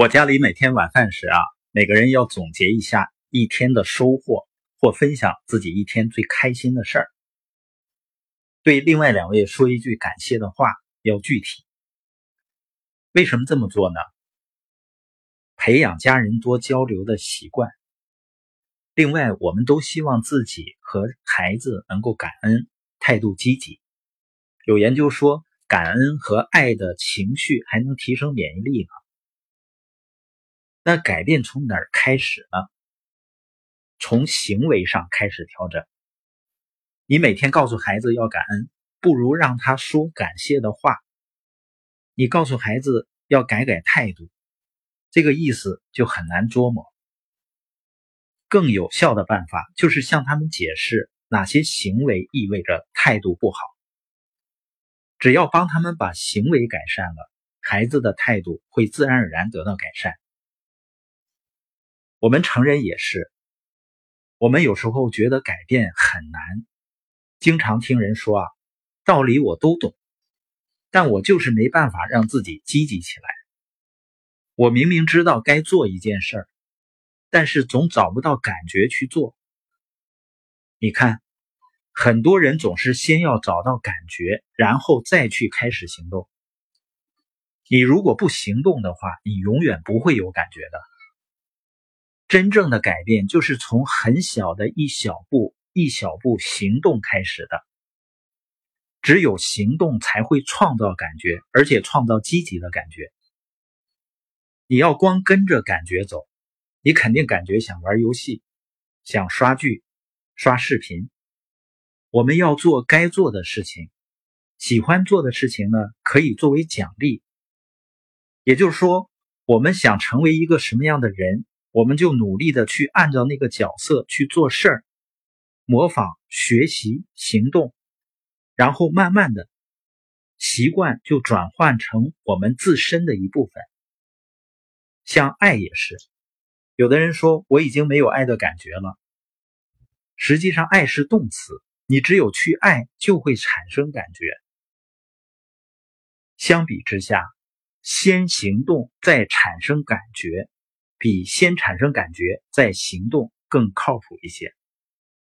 我家里每天晚饭时啊，每个人要总结一下一天的收获，或分享自己一天最开心的事儿。对另外两位说一句感谢的话，要具体。为什么这么做呢？培养家人多交流的习惯。另外，我们都希望自己和孩子能够感恩，态度积极。有研究说，感恩和爱的情绪还能提升免疫力呢。那改变从哪儿开始呢？从行为上开始调整。你每天告诉孩子要感恩，不如让他说感谢的话。你告诉孩子要改改态度，这个意思就很难捉摸。更有效的办法就是向他们解释哪些行为意味着态度不好。只要帮他们把行为改善了，孩子的态度会自然而然得到改善。我们成人也是，我们有时候觉得改变很难，经常听人说啊，道理我都懂，但我就是没办法让自己积极起来。我明明知道该做一件事儿，但是总找不到感觉去做。你看，很多人总是先要找到感觉，然后再去开始行动。你如果不行动的话，你永远不会有感觉的。真正的改变就是从很小的一小步、一小步行动开始的。只有行动才会创造感觉，而且创造积极的感觉。你要光跟着感觉走，你肯定感觉想玩游戏，想刷剧、刷视频。我们要做该做的事情，喜欢做的事情呢，可以作为奖励。也就是说，我们想成为一个什么样的人？我们就努力的去按照那个角色去做事儿，模仿、学习、行动，然后慢慢的习惯就转换成我们自身的一部分。像爱也是，有的人说我已经没有爱的感觉了，实际上爱是动词，你只有去爱就会产生感觉。相比之下，先行动再产生感觉。比先产生感觉再行动更靠谱一些。